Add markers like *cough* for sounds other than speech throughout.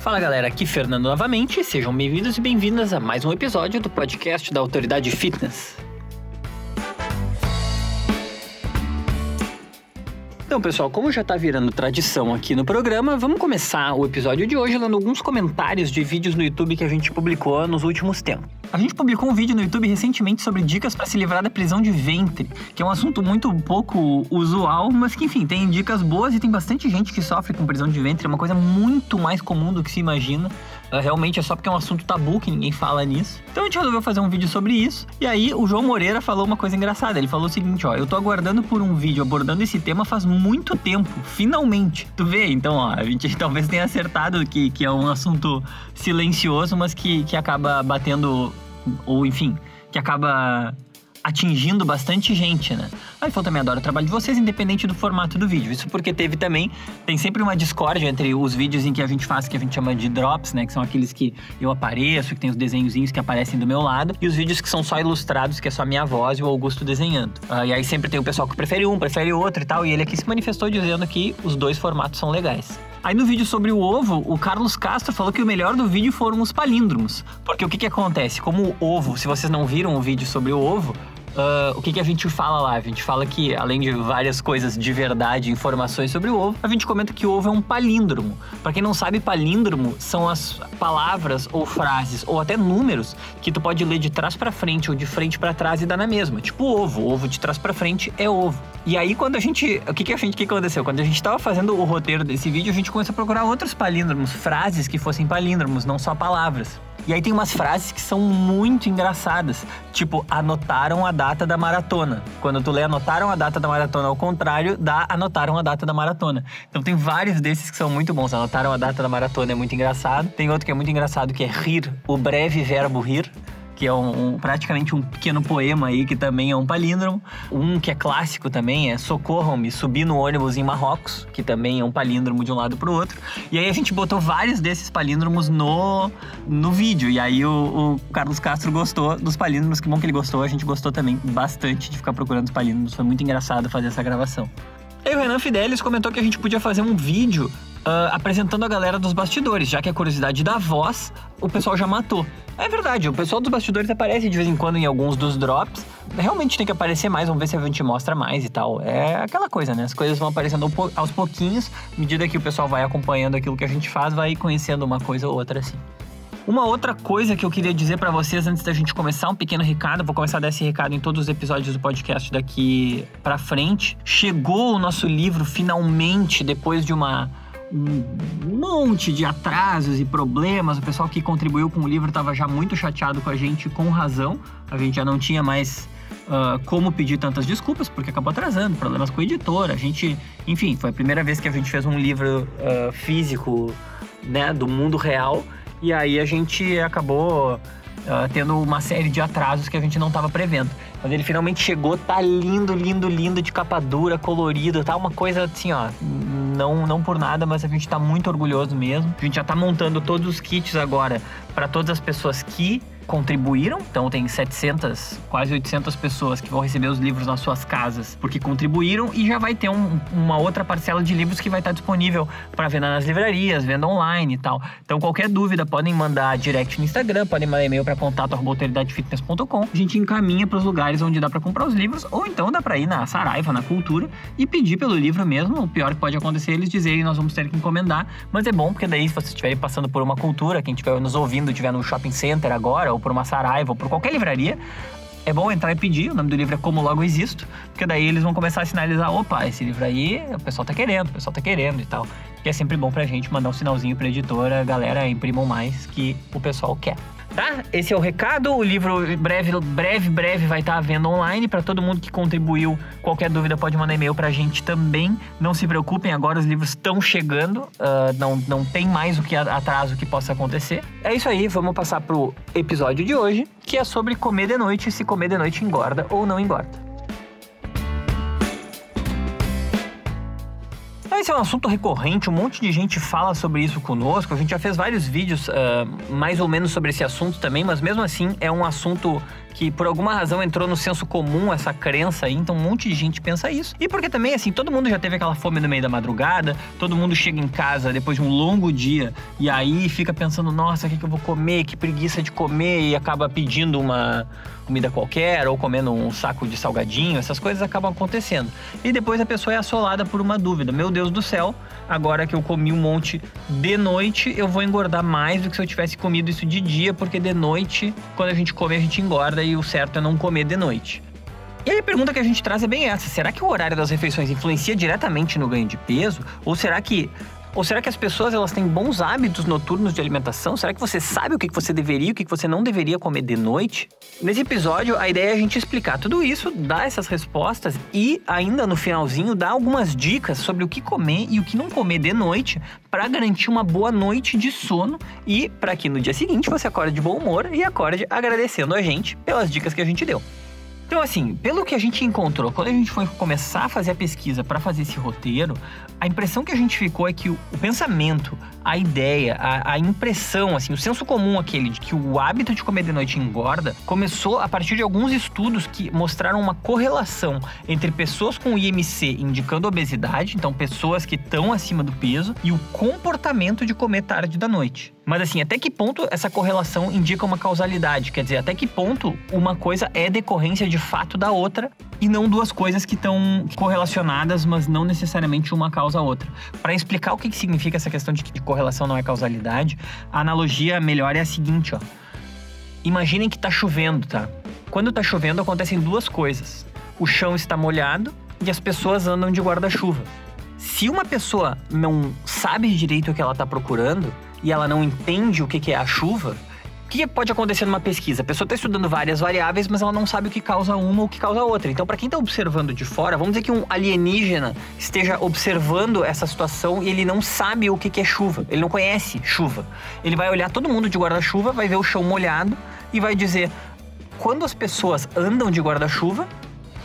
Fala galera, aqui Fernando novamente, sejam bem-vindos e bem-vindas a mais um episódio do podcast da Autoridade Fitness. Então, pessoal, como já tá virando tradição aqui no programa, vamos começar o episódio de hoje lendo alguns comentários de vídeos no YouTube que a gente publicou nos últimos tempos. A gente publicou um vídeo no YouTube recentemente sobre dicas para se livrar da prisão de ventre, que é um assunto muito pouco usual, mas que, enfim, tem dicas boas e tem bastante gente que sofre com prisão de ventre, é uma coisa muito mais comum do que se imagina. Uh, realmente é só porque é um assunto tabu que ninguém fala nisso. Então a gente resolveu fazer um vídeo sobre isso. E aí o João Moreira falou uma coisa engraçada. Ele falou o seguinte: ó, eu tô aguardando por um vídeo abordando esse tema faz muito tempo, finalmente. Tu vê? Então, ó, a gente *laughs* talvez tenha acertado que, que é um assunto silencioso, mas que, que acaba batendo, ou enfim, que acaba atingindo bastante gente, né? A iPhone também adora o trabalho de vocês, independente do formato do vídeo. Isso porque teve também, tem sempre uma discórdia entre os vídeos em que a gente faz, que a gente chama de drops, né? Que são aqueles que eu apareço, que tem os desenhozinhos que aparecem do meu lado, e os vídeos que são só ilustrados, que é só minha voz e o Augusto desenhando. Uh, e aí sempre tem o pessoal que prefere um, prefere outro e tal, e ele aqui se manifestou dizendo que os dois formatos são legais. Aí no vídeo sobre o ovo, o Carlos Castro falou que o melhor do vídeo foram os palíndromos. Porque o que, que acontece? Como o ovo, se vocês não viram o vídeo sobre o ovo, Uh, o que, que a gente fala lá? A gente fala que, além de várias coisas de verdade, informações sobre o ovo, a gente comenta que o ovo é um palíndromo. Para quem não sabe, palíndromo são as palavras ou frases ou até números que tu pode ler de trás para frente ou de frente para trás e dar na mesma. Tipo ovo, ovo de trás para frente é ovo. E aí quando a gente, o que que a gente, que, aconteceu? Quando a gente tava fazendo o roteiro desse vídeo, a gente começou a procurar outros palíndromos, frases que fossem palíndromos, não só palavras. E aí tem umas frases que são muito engraçadas, tipo anotaram a data da maratona. Quando tu lê anotaram a data da maratona ao contrário, dá anotaram a data da maratona. Então tem vários desses que são muito bons. Anotaram a data da maratona é muito engraçado. Tem outro que é muito engraçado que é rir, o breve verbo rir que é um, praticamente um pequeno poema aí, que também é um palíndromo. Um que é clássico também é Socorram-me, subi no ônibus em Marrocos, que também é um palíndromo de um lado pro outro. E aí a gente botou vários desses palíndromos no, no vídeo. E aí o, o Carlos Castro gostou dos palíndromos, que bom que ele gostou. A gente gostou também bastante de ficar procurando os palíndromos. Foi muito engraçado fazer essa gravação. E o Renan Fidelis comentou que a gente podia fazer um vídeo Uh, apresentando a galera dos bastidores, já que a curiosidade da voz o pessoal já matou. É verdade, o pessoal dos bastidores aparece de vez em quando em alguns dos drops. Realmente tem que aparecer mais, vamos ver se a gente mostra mais e tal. É aquela coisa, né? As coisas vão aparecendo aos pouquinhos, à medida que o pessoal vai acompanhando aquilo que a gente faz, vai conhecendo uma coisa ou outra assim. Uma outra coisa que eu queria dizer para vocês antes da gente começar, um pequeno recado, vou começar a dar esse recado em todos os episódios do podcast daqui para frente. Chegou o nosso livro finalmente depois de uma um monte de atrasos e problemas. O pessoal que contribuiu com o livro estava já muito chateado com a gente, com razão. A gente já não tinha mais uh, como pedir tantas desculpas, porque acabou atrasando, problemas com o editor. A gente, enfim, foi a primeira vez que a gente fez um livro uh, físico, né, do mundo real. E aí a gente acabou uh, tendo uma série de atrasos que a gente não estava prevendo. Quando ele finalmente chegou, tá lindo, lindo, lindo, de capa dura, colorido, tá uma coisa assim, ó. Não, não por nada, mas a gente tá muito orgulhoso mesmo. A gente já tá montando todos os kits agora para todas as pessoas que contribuíram, então tem 700, quase 800 pessoas que vão receber os livros nas suas casas porque contribuíram e já vai ter um, uma outra parcela de livros que vai estar disponível para venda nas livrarias, venda online e tal. Então qualquer dúvida podem mandar direct no Instagram, podem mandar e-mail para contato@autoridadefitness.com. A gente encaminha para os lugares onde dá para comprar os livros ou então dá para ir na Saraiva, na Cultura e pedir pelo livro mesmo. O pior que pode acontecer é eles dizerem nós vamos ter que encomendar, mas é bom porque daí se você estiver passando por uma cultura, quem estiver nos ouvindo, estiver no shopping center agora ou por uma Saraiva ou por qualquer livraria, é bom entrar e pedir. O nome do livro é Como Logo Existo, porque daí eles vão começar a sinalizar: opa, esse livro aí o pessoal tá querendo, o pessoal tá querendo e tal. E é sempre bom pra gente mandar um sinalzinho pra editora, galera, imprimam mais que o pessoal quer tá? Esse é o recado. O livro breve, breve, breve vai estar venda online para todo mundo que contribuiu. Qualquer dúvida pode mandar e-mail para a gente também. Não se preocupem, agora os livros estão chegando. Uh, não, não tem mais o que atraso que possa acontecer. É isso aí, vamos passar pro episódio de hoje, que é sobre comer de noite, se comer de noite engorda ou não engorda. É um assunto recorrente, um monte de gente fala sobre isso conosco. A gente já fez vários vídeos uh, mais ou menos sobre esse assunto também, mas mesmo assim é um assunto que por alguma razão entrou no senso comum essa crença aí, então um monte de gente pensa isso. E porque também, assim, todo mundo já teve aquela fome no meio da madrugada, todo mundo chega em casa depois de um longo dia e aí fica pensando, nossa, o que, que eu vou comer? Que preguiça de comer e acaba pedindo uma comida qualquer ou comendo um saco de salgadinho, essas coisas acabam acontecendo. E depois a pessoa é assolada por uma dúvida: meu Deus do céu, agora que eu comi um monte de noite, eu vou engordar mais do que se eu tivesse comido isso de dia, porque de noite, quando a gente come, a gente engorda e o certo é não comer de noite. E aí a pergunta que a gente traz é bem essa: será que o horário das refeições influencia diretamente no ganho de peso? Ou será que ou será que as pessoas elas têm bons hábitos noturnos de alimentação? Será que você sabe o que você deveria e o que você não deveria comer de noite? Nesse episódio, a ideia é a gente explicar tudo isso, dar essas respostas e, ainda no finalzinho, dar algumas dicas sobre o que comer e o que não comer de noite para garantir uma boa noite de sono e para que no dia seguinte você acorde de bom humor e acorde agradecendo a gente pelas dicas que a gente deu. Então, assim, pelo que a gente encontrou, quando a gente foi começar a fazer a pesquisa para fazer esse roteiro, a impressão que a gente ficou é que o, o pensamento, a ideia, a, a, impressão, assim, o senso comum aquele de que o hábito de comer de noite engorda, começou a partir de alguns estudos que mostraram uma correlação entre pessoas com IMC indicando obesidade, então pessoas que estão acima do peso, e o comportamento de comer tarde da noite. Mas assim, até que ponto essa correlação indica uma causalidade? Quer dizer, até que ponto uma coisa é decorrência de fato da outra e não duas coisas que estão correlacionadas, mas não necessariamente uma causa a outra. Para explicar o que, que significa essa questão de que correlação não é causalidade, a analogia melhor é a seguinte, ó. Imaginem que está chovendo, tá? Quando está chovendo acontecem duas coisas. O chão está molhado e as pessoas andam de guarda-chuva. Se uma pessoa não sabe direito o que ela está procurando, e ela não entende o que é a chuva, o que pode acontecer numa pesquisa? A pessoa está estudando várias variáveis, mas ela não sabe o que causa uma ou o que causa outra. Então, para quem está observando de fora, vamos dizer que um alienígena esteja observando essa situação e ele não sabe o que é chuva. Ele não conhece chuva. Ele vai olhar todo mundo de guarda-chuva, vai ver o chão molhado e vai dizer: quando as pessoas andam de guarda-chuva,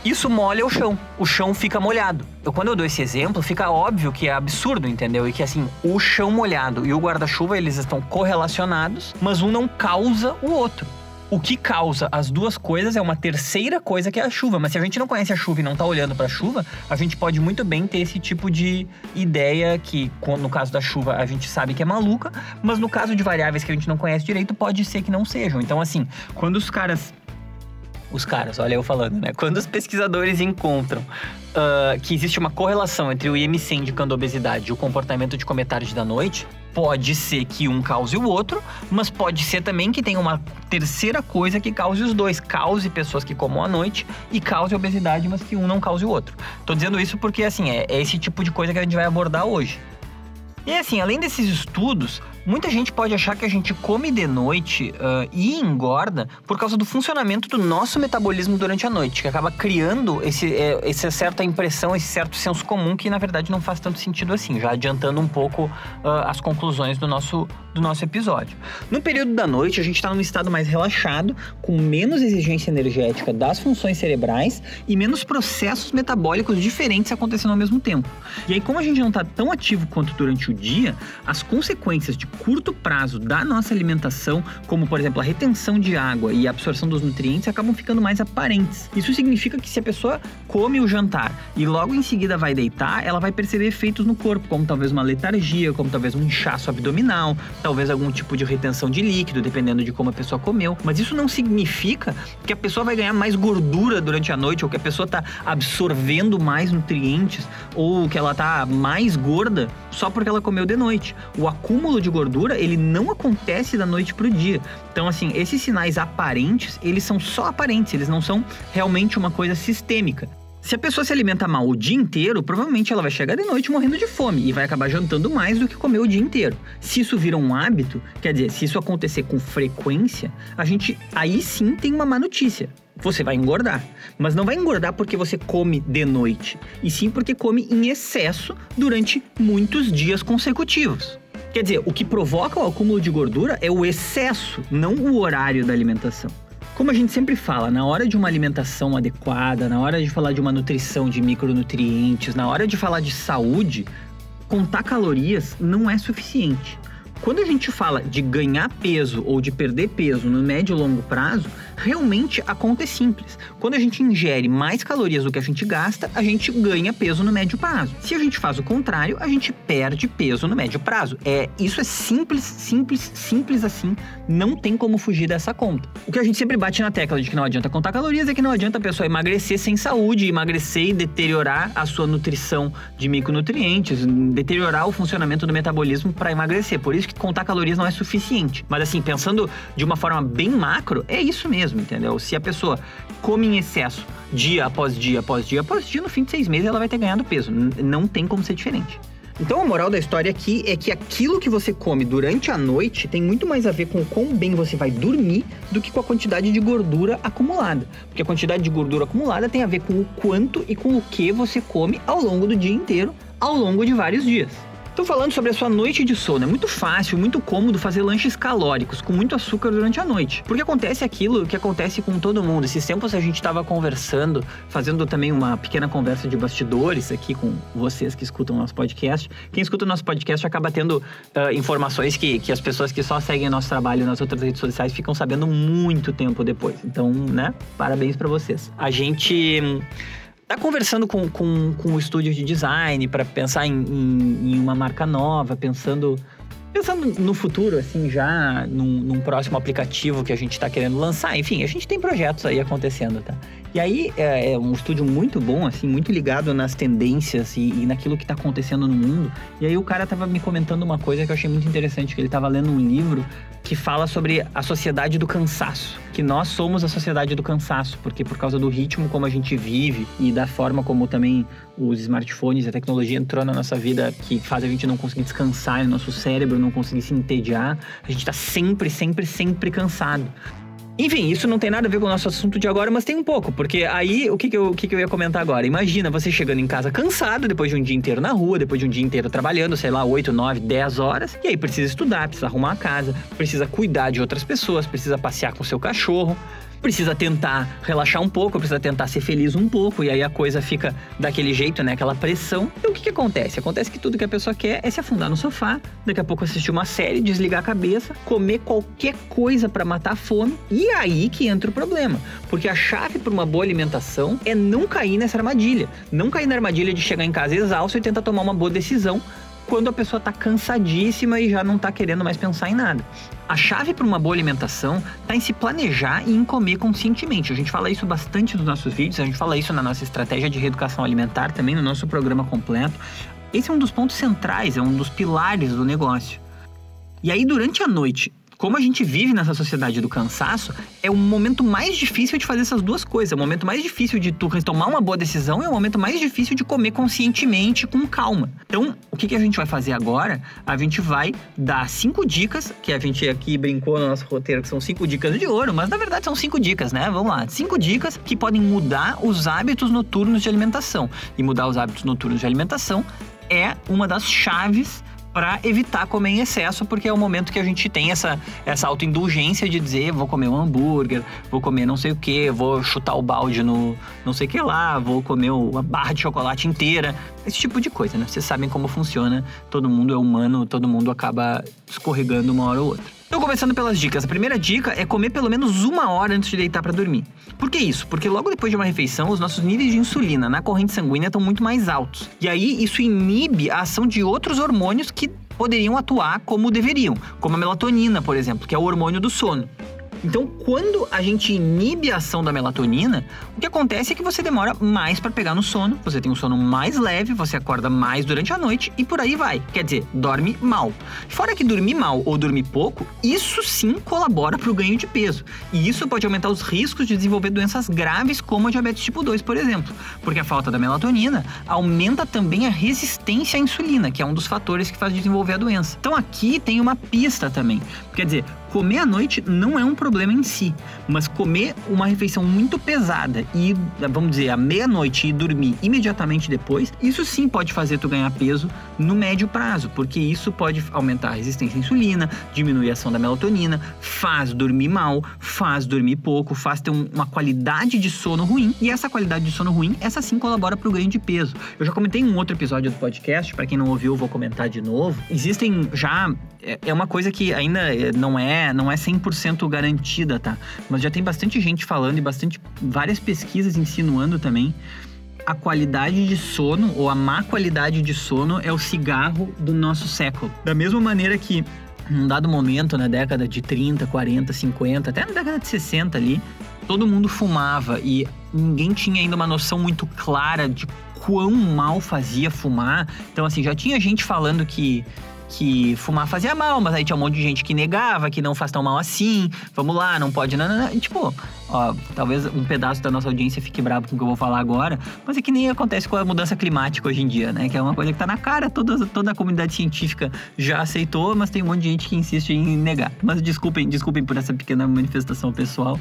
isso molha o chão. O chão fica molhado. Eu, quando eu dou esse exemplo, fica óbvio que é absurdo, entendeu? E que assim, o chão molhado e o guarda-chuva, eles estão correlacionados, mas um não causa o outro. O que causa as duas coisas é uma terceira coisa que é a chuva. Mas se a gente não conhece a chuva e não tá olhando para a chuva, a gente pode muito bem ter esse tipo de ideia que, no caso da chuva, a gente sabe que é maluca, mas no caso de variáveis que a gente não conhece direito, pode ser que não sejam. Então, assim, quando os caras os caras, olha eu falando, né? Quando os pesquisadores encontram uh, que existe uma correlação entre o IMC indicando obesidade e o comportamento de comer tarde da noite, pode ser que um cause o outro, mas pode ser também que tenha uma terceira coisa que cause os dois. Cause pessoas que comam à noite e cause obesidade, mas que um não cause o outro. Tô dizendo isso porque, assim, é, é esse tipo de coisa que a gente vai abordar hoje. E assim, além desses estudos, Muita gente pode achar que a gente come de noite uh, e engorda por causa do funcionamento do nosso metabolismo durante a noite, que acaba criando esse, é, essa certa impressão, esse certo senso comum que na verdade não faz tanto sentido assim, já adiantando um pouco uh, as conclusões do nosso, do nosso episódio. No período da noite, a gente está num estado mais relaxado, com menos exigência energética das funções cerebrais e menos processos metabólicos diferentes acontecendo ao mesmo tempo. E aí, como a gente não está tão ativo quanto durante o dia, as consequências de curto prazo da nossa alimentação, como por exemplo a retenção de água e a absorção dos nutrientes, acabam ficando mais aparentes. Isso significa que se a pessoa come o jantar e logo em seguida vai deitar, ela vai perceber efeitos no corpo, como talvez uma letargia, como talvez um inchaço abdominal, talvez algum tipo de retenção de líquido, dependendo de como a pessoa comeu. Mas isso não significa que a pessoa vai ganhar mais gordura durante a noite ou que a pessoa está absorvendo mais nutrientes ou que ela está mais gorda só porque ela comeu de noite. O acúmulo de gordura ele não acontece da noite pro dia. Então, assim, esses sinais aparentes, eles são só aparentes, eles não são realmente uma coisa sistêmica. Se a pessoa se alimenta mal o dia inteiro, provavelmente ela vai chegar de noite morrendo de fome e vai acabar jantando mais do que comeu o dia inteiro. Se isso vira um hábito, quer dizer, se isso acontecer com frequência, a gente aí sim tem uma má notícia. Você vai engordar, mas não vai engordar porque você come de noite, e sim porque come em excesso durante muitos dias consecutivos. Quer dizer, o que provoca o acúmulo de gordura é o excesso, não o horário da alimentação. Como a gente sempre fala, na hora de uma alimentação adequada, na hora de falar de uma nutrição de micronutrientes, na hora de falar de saúde, contar calorias não é suficiente. Quando a gente fala de ganhar peso ou de perder peso no médio e longo prazo, realmente a conta é simples. Quando a gente ingere mais calorias do que a gente gasta, a gente ganha peso no médio prazo. Se a gente faz o contrário, a gente perde peso no médio prazo. É, isso é simples, simples, simples assim. Não tem como fugir dessa conta. O que a gente sempre bate na tecla de que não adianta contar calorias é que não adianta a pessoa emagrecer sem saúde, emagrecer e deteriorar a sua nutrição de micronutrientes, deteriorar o funcionamento do metabolismo para emagrecer. Por isso que contar calorias não é suficiente. Mas assim, pensando de uma forma bem macro, é isso mesmo, entendeu? Se a pessoa come em excesso dia após dia após dia após dia, no fim de seis meses ela vai ter ganhado peso. Não tem como ser diferente. Então a moral da história aqui é que aquilo que você come durante a noite tem muito mais a ver com quão bem você vai dormir do que com a quantidade de gordura acumulada. Porque a quantidade de gordura acumulada tem a ver com o quanto e com o que você come ao longo do dia inteiro, ao longo de vários dias. Estou falando sobre a sua noite de sono. É muito fácil, muito cômodo fazer lanches calóricos com muito açúcar durante a noite. Porque acontece aquilo que acontece com todo mundo. Esses tempos a gente estava conversando, fazendo também uma pequena conversa de bastidores aqui com vocês que escutam nosso podcast. Quem escuta o nosso podcast acaba tendo uh, informações que, que as pessoas que só seguem nosso trabalho nas outras redes sociais ficam sabendo muito tempo depois. Então, né? Parabéns para vocês. A gente tá conversando com, com, com o estúdio de design para pensar em, em, em, uma marca nova, pensando pensando no futuro, assim, já num, num próximo aplicativo que a gente está querendo lançar. Enfim, a gente tem projetos aí acontecendo, tá? E aí é, é, um estúdio muito bom, assim, muito ligado nas tendências e, e naquilo que está acontecendo no mundo. E aí o cara tava me comentando uma coisa que eu achei muito interessante, que ele tava lendo um livro que fala sobre a sociedade do cansaço. Que nós somos a sociedade do cansaço, porque por causa do ritmo como a gente vive e da forma como também os smartphones e a tecnologia entrou na nossa vida, que faz a gente não conseguir descansar, o nosso cérebro não conseguir se entediar, a gente está sempre, sempre, sempre cansado. Enfim, isso não tem nada a ver com o nosso assunto de agora, mas tem um pouco, porque aí o que, que, eu, o que, que eu ia comentar agora? Imagina você chegando em casa cansado, depois de um dia inteiro na rua, depois de um dia inteiro trabalhando, sei lá, 8, 9, 10 horas, e aí precisa estudar, precisa arrumar a casa, precisa cuidar de outras pessoas, precisa passear com seu cachorro precisa tentar relaxar um pouco, precisa tentar ser feliz um pouco, e aí a coisa fica daquele jeito, né? Aquela pressão. E o que, que acontece? Acontece que tudo que a pessoa quer é se afundar no sofá, daqui a pouco assistir uma série, desligar a cabeça, comer qualquer coisa para matar a fome, e aí que entra o problema. Porque a chave para uma boa alimentação é não cair nessa armadilha. Não cair na armadilha de chegar em casa exausto e tentar tomar uma boa decisão quando a pessoa está cansadíssima e já não está querendo mais pensar em nada. A chave para uma boa alimentação está em se planejar e em comer conscientemente. A gente fala isso bastante nos nossos vídeos, a gente fala isso na nossa estratégia de reeducação alimentar, também no nosso programa completo. Esse é um dos pontos centrais, é um dos pilares do negócio. E aí, durante a noite, como a gente vive nessa sociedade do cansaço, é o momento mais difícil de fazer essas duas coisas. É o momento mais difícil de tu tomar uma boa decisão e é o momento mais difícil de comer conscientemente, com calma. Então, o que, que a gente vai fazer agora? A gente vai dar cinco dicas, que a gente aqui brincou no nosso roteiro, que são cinco dicas de ouro, mas na verdade são cinco dicas, né? Vamos lá. Cinco dicas que podem mudar os hábitos noturnos de alimentação. E mudar os hábitos noturnos de alimentação é uma das chaves para evitar comer em excesso, porque é o momento que a gente tem essa, essa autoindulgência de dizer vou comer um hambúrguer, vou comer não sei o que, vou chutar o balde no não sei o que lá, vou comer uma barra de chocolate inteira, esse tipo de coisa, né? Vocês sabem como funciona, todo mundo é humano, todo mundo acaba escorregando uma hora ou outra. Então, começando pelas dicas. A primeira dica é comer pelo menos uma hora antes de deitar para dormir. Por que isso? Porque logo depois de uma refeição, os nossos níveis de insulina na corrente sanguínea estão muito mais altos. E aí, isso inibe a ação de outros hormônios que poderiam atuar como deveriam, como a melatonina, por exemplo, que é o hormônio do sono. Então, quando a gente inibe a ação da melatonina, o que acontece é que você demora mais para pegar no sono, você tem um sono mais leve, você acorda mais durante a noite e por aí vai. Quer dizer, dorme mal. Fora que dormir mal ou dormir pouco, isso sim colabora para o ganho de peso. E isso pode aumentar os riscos de desenvolver doenças graves como a diabetes tipo 2, por exemplo. Porque a falta da melatonina aumenta também a resistência à insulina, que é um dos fatores que faz desenvolver a doença. Então aqui tem uma pista também. Quer dizer, comer à noite não é um problema em si, mas comer uma refeição muito pesada e, vamos dizer, à meia-noite e dormir imediatamente depois, isso sim pode fazer tu ganhar peso no médio prazo, porque isso pode aumentar a resistência à insulina, diminuir a ação da melatonina, faz dormir mal, faz dormir pouco, faz ter um, uma qualidade de sono ruim, e essa qualidade de sono ruim, essa sim colabora para o ganho de peso. Eu já comentei em um outro episódio do podcast, para quem não ouviu, eu vou comentar de novo. Existem já é, é uma coisa que ainda é, não é é, não é 100% garantida, tá? Mas já tem bastante gente falando e bastante várias pesquisas insinuando também a qualidade de sono ou a má qualidade de sono é o cigarro do nosso século. Da mesma maneira que num dado momento, na década de 30, 40, 50, até na década de 60 ali, todo mundo fumava e ninguém tinha ainda uma noção muito clara de quão mal fazia fumar. Então, assim, já tinha gente falando que que fumar fazia mal, mas aí tinha um monte de gente que negava, que não faz tão mal assim, vamos lá, não pode, não, não, não. E, tipo, ó, talvez um pedaço da nossa audiência fique bravo com o que eu vou falar agora, mas é que nem acontece com a mudança climática hoje em dia, né? Que é uma coisa que tá na cara, toda, toda a comunidade científica já aceitou, mas tem um monte de gente que insiste em negar. Mas desculpem, desculpem por essa pequena manifestação pessoal.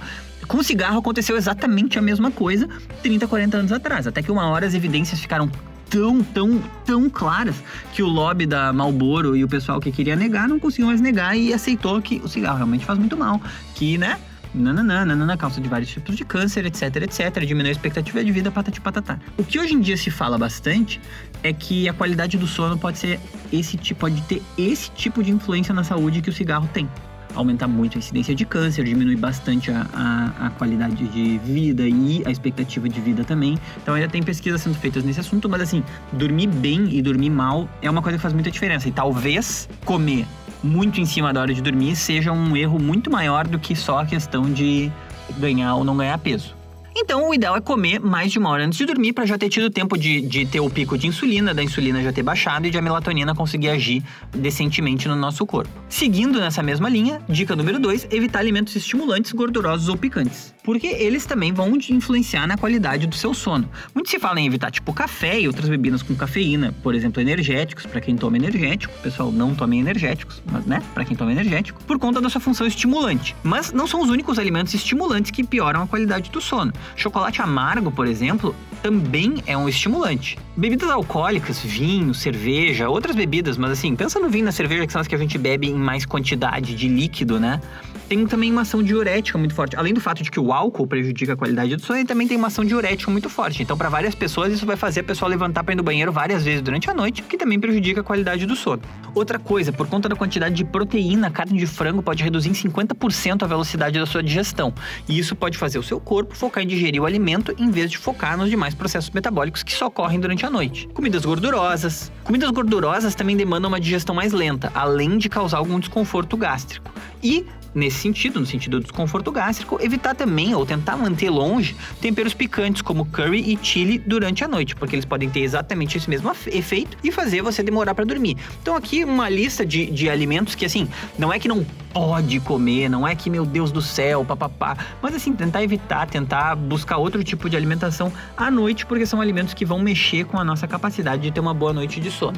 Com o cigarro aconteceu exatamente a mesma coisa 30, 40 anos atrás, até que uma hora as evidências ficaram tão, tão, tão claras que o lobby da Marlboro e o pessoal que queria negar não conseguiu mais negar e aceitou que o cigarro realmente faz muito mal, que, né? nananã, nanana, causa de vários tipos de câncer, etc, etc, diminui a expectativa de vida, patati patatá. O que hoje em dia se fala bastante é que a qualidade do sono pode ser esse tipo, pode ter esse tipo de influência na saúde que o cigarro tem aumentar muito a incidência de câncer, diminui bastante a, a, a, qualidade de vida e a expectativa de vida também. Então ainda tem pesquisas sendo feitas nesse assunto, mas assim, dormir bem e dormir mal é uma coisa que faz muita diferença. E talvez comer muito em cima da hora de dormir seja um erro muito maior do que só a questão de ganhar ou não ganhar peso. Então, o ideal é comer mais de uma hora antes de dormir para já ter tido tempo de, de ter o pico de insulina, da insulina já ter baixado e de a melatonina conseguir agir decentemente no nosso corpo. Seguindo nessa mesma linha, dica número 2, evitar alimentos estimulantes, gordurosos ou picantes. Porque eles também vão influenciar na qualidade do seu sono. Muito se fala em evitar tipo café e outras bebidas com cafeína, por exemplo, energéticos, para quem toma energético. Pessoal, não tome energéticos, mas né, para quem toma energético, por conta da sua função estimulante. Mas não são os únicos alimentos estimulantes que pioram a qualidade do sono. Chocolate amargo, por exemplo, também é um estimulante. Bebidas alcoólicas, vinho, cerveja, outras bebidas, mas assim, pensa no vinho e na cerveja que são as que a gente bebe em mais quantidade de líquido, né? Tem também uma ação diurética muito forte. Além do fato de que o álcool prejudica a qualidade do sono, ele também tem uma ação diurética muito forte. Então, para várias pessoas, isso vai fazer a pessoa levantar para ir no banheiro várias vezes durante a noite, que também prejudica a qualidade do sono. Outra coisa, por conta da quantidade de proteína, a carne de frango pode reduzir em 50% a velocidade da sua digestão. E isso pode fazer o seu corpo focar em digerir o alimento em vez de focar nos demais processos metabólicos que só ocorrem durante a noite. Comidas gordurosas. Comidas gordurosas também demandam uma digestão mais lenta, além de causar algum desconforto gástrico. E nesse sentido, no sentido do desconforto gástrico, evitar também ou tentar manter longe temperos picantes como curry e chili durante a noite, porque eles podem ter exatamente esse mesmo efeito e fazer você demorar para dormir. Então aqui uma lista de, de alimentos que assim, não é que não pode comer, não é que meu Deus do céu, papapá, mas assim, tentar evitar, tentar buscar outro tipo de alimentação à noite, porque são alimentos que vão mexer com a nossa capacidade de ter uma boa noite de sono.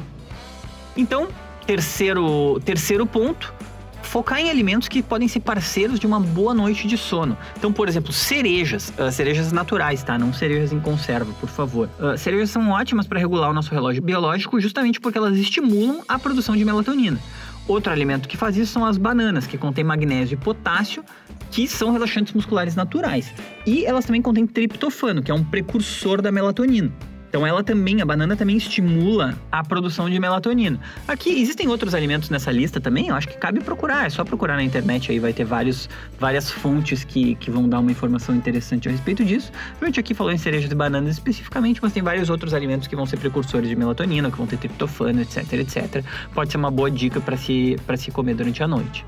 Então, terceiro, terceiro ponto, focar em alimentos que podem ser parceiros de uma boa noite de sono. Então, por exemplo, cerejas, uh, cerejas naturais, tá? Não cerejas em conserva, por favor. Uh, cerejas são ótimas para regular o nosso relógio biológico justamente porque elas estimulam a produção de melatonina. Outro alimento que faz isso são as bananas, que contém magnésio e potássio, que são relaxantes musculares naturais. E elas também contêm triptofano, que é um precursor da melatonina. Então ela também, a banana também estimula a produção de melatonina. Aqui existem outros alimentos nessa lista também, eu acho que cabe procurar, é só procurar na internet aí vai ter vários, várias fontes que, que vão dar uma informação interessante a respeito disso. A gente aqui falou em cerejas e bananas especificamente, mas tem vários outros alimentos que vão ser precursores de melatonina, que vão ter triptofano, etc, etc. Pode ser uma boa dica para se, se comer durante a noite.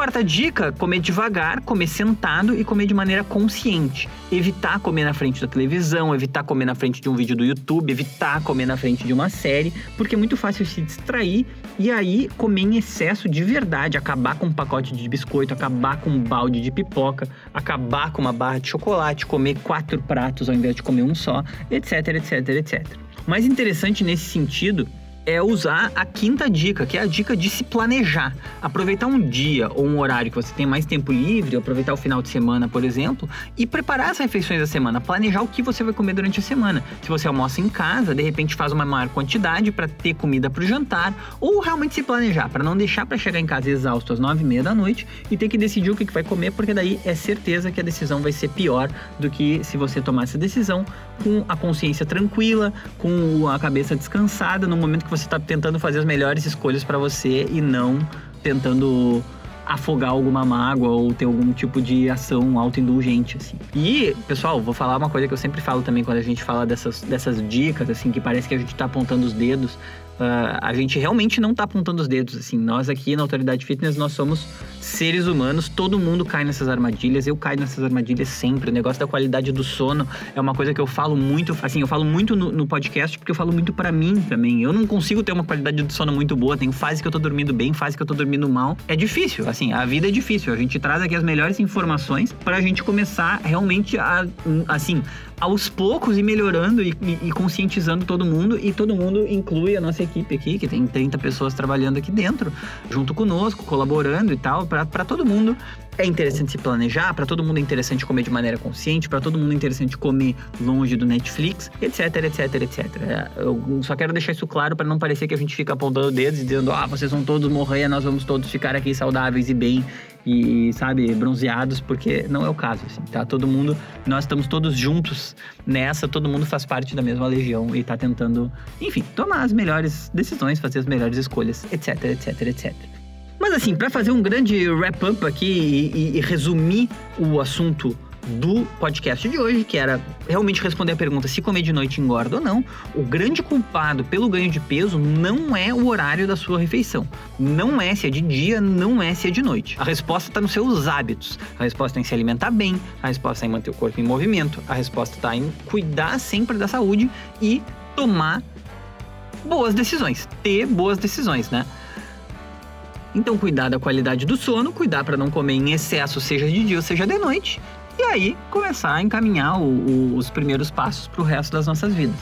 Quarta dica: comer devagar, comer sentado e comer de maneira consciente. Evitar comer na frente da televisão, evitar comer na frente de um vídeo do YouTube, evitar comer na frente de uma série, porque é muito fácil se distrair e aí comer em excesso de verdade, acabar com um pacote de biscoito, acabar com um balde de pipoca, acabar com uma barra de chocolate, comer quatro pratos ao invés de comer um só, etc, etc, etc. Mais interessante nesse sentido é usar a quinta dica, que é a dica de se planejar. Aproveitar um dia ou um horário que você tem mais tempo livre, aproveitar o final de semana, por exemplo, e preparar as refeições da semana, planejar o que você vai comer durante a semana. Se você almoça em casa, de repente faz uma maior quantidade para ter comida para o jantar, ou realmente se planejar, para não deixar para chegar em casa exausto às nove e meia da noite e ter que decidir o que vai comer, porque daí é certeza que a decisão vai ser pior do que se você tomar essa decisão com a consciência tranquila, com a cabeça descansada, no momento que você está tentando fazer as melhores escolhas para você e não tentando afogar alguma mágoa ou ter algum tipo de ação autoindulgente, assim. E, pessoal, vou falar uma coisa que eu sempre falo também quando a gente fala dessas, dessas dicas, assim, que parece que a gente tá apontando os dedos. Uh, a gente realmente não tá apontando os dedos, assim. Nós aqui na Autoridade Fitness, nós somos seres humanos, todo mundo cai nessas armadilhas, eu caio nessas armadilhas sempre. O negócio da qualidade do sono é uma coisa que eu falo muito, assim, eu falo muito no, no podcast porque eu falo muito para mim também. Eu não consigo ter uma qualidade do sono muito boa, tem fase que eu tô dormindo bem, fase que eu tô dormindo mal. É difícil, assim, a vida é difícil. A gente traz aqui as melhores informações pra gente começar realmente a, assim, aos poucos e melhorando e, e, e, conscientizando todo mundo. E todo mundo inclui a nossa equipe aqui, que tem 30 pessoas trabalhando aqui dentro, junto conosco, colaborando e tal, para todo mundo é interessante se planejar, para todo mundo é interessante comer de maneira consciente, para todo mundo é interessante comer longe do Netflix, etc, etc, etc. Eu só quero deixar isso claro para não parecer que a gente fica apontando dedos e dizendo, ah, vocês vão todos morrer, nós vamos todos ficar aqui saudáveis e bem e, sabe, bronzeados, porque não é o caso, assim, tá? Todo mundo, nós estamos todos juntos nessa, todo mundo faz parte da mesma legião e tá tentando, enfim, tomar as melhores decisões, fazer as melhores escolhas, etc, etc, etc. Mas assim, para fazer um grande wrap-up aqui e, e, e resumir o assunto do podcast de hoje, que era realmente responder a pergunta se comer de noite engorda ou não, o grande culpado pelo ganho de peso não é o horário da sua refeição. Não é se é de dia, não é se é de noite. A resposta está nos seus hábitos. A resposta é em se alimentar bem, a resposta é em manter o corpo em movimento, a resposta está em cuidar sempre da saúde e tomar boas decisões, ter boas decisões, né? Então, cuidar da qualidade do sono, cuidar para não comer em excesso, seja de dia ou seja de noite, e aí começar a encaminhar o, o, os primeiros passos para o resto das nossas vidas.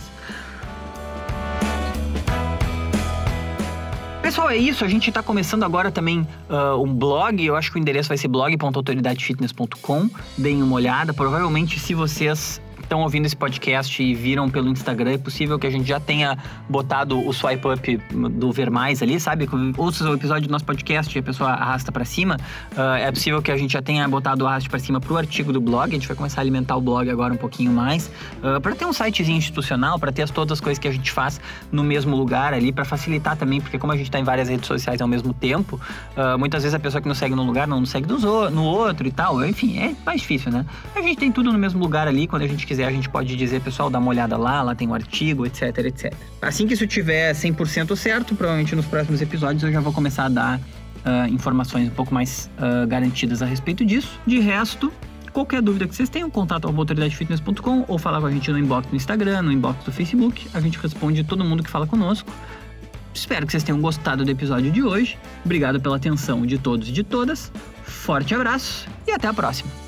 Pessoal, é isso. A gente está começando agora também uh, um blog. Eu acho que o endereço vai ser blog.autoridadefitness.com. Deem uma olhada. Provavelmente, se vocês estão ouvindo esse podcast e viram pelo Instagram, é possível que a gente já tenha botado o swipe up do Ver Mais ali, sabe? Ouça o episódio do nosso podcast e a pessoa arrasta para cima. Uh, é possível que a gente já tenha botado o arraste para cima pro artigo do blog. A gente vai começar a alimentar o blog agora um pouquinho mais. Uh, ah, para ter um sitezinho institucional, para ter as, todas as coisas que a gente faz no mesmo lugar ali, para facilitar também, porque como a gente está em várias redes sociais ao mesmo tempo, uh, muitas vezes a pessoa que nos segue num lugar não nos segue no outro e tal. Enfim, é mais difícil, né? A gente tem tudo no mesmo lugar ali, quando a gente quiser quiser, a gente pode dizer, pessoal, dá uma olhada lá, lá tem o um artigo, etc, etc. Assim que isso tiver 100% certo, provavelmente nos próximos episódios eu já vou começar a dar uh, informações um pouco mais uh, garantidas a respeito disso. De resto, qualquer dúvida que vocês tenham, contato autoridadefitness.com ou falar com a gente no inbox do Instagram, no inbox do Facebook. A gente responde todo mundo que fala conosco. Espero que vocês tenham gostado do episódio de hoje. Obrigado pela atenção de todos e de todas. Forte abraço e até a próxima.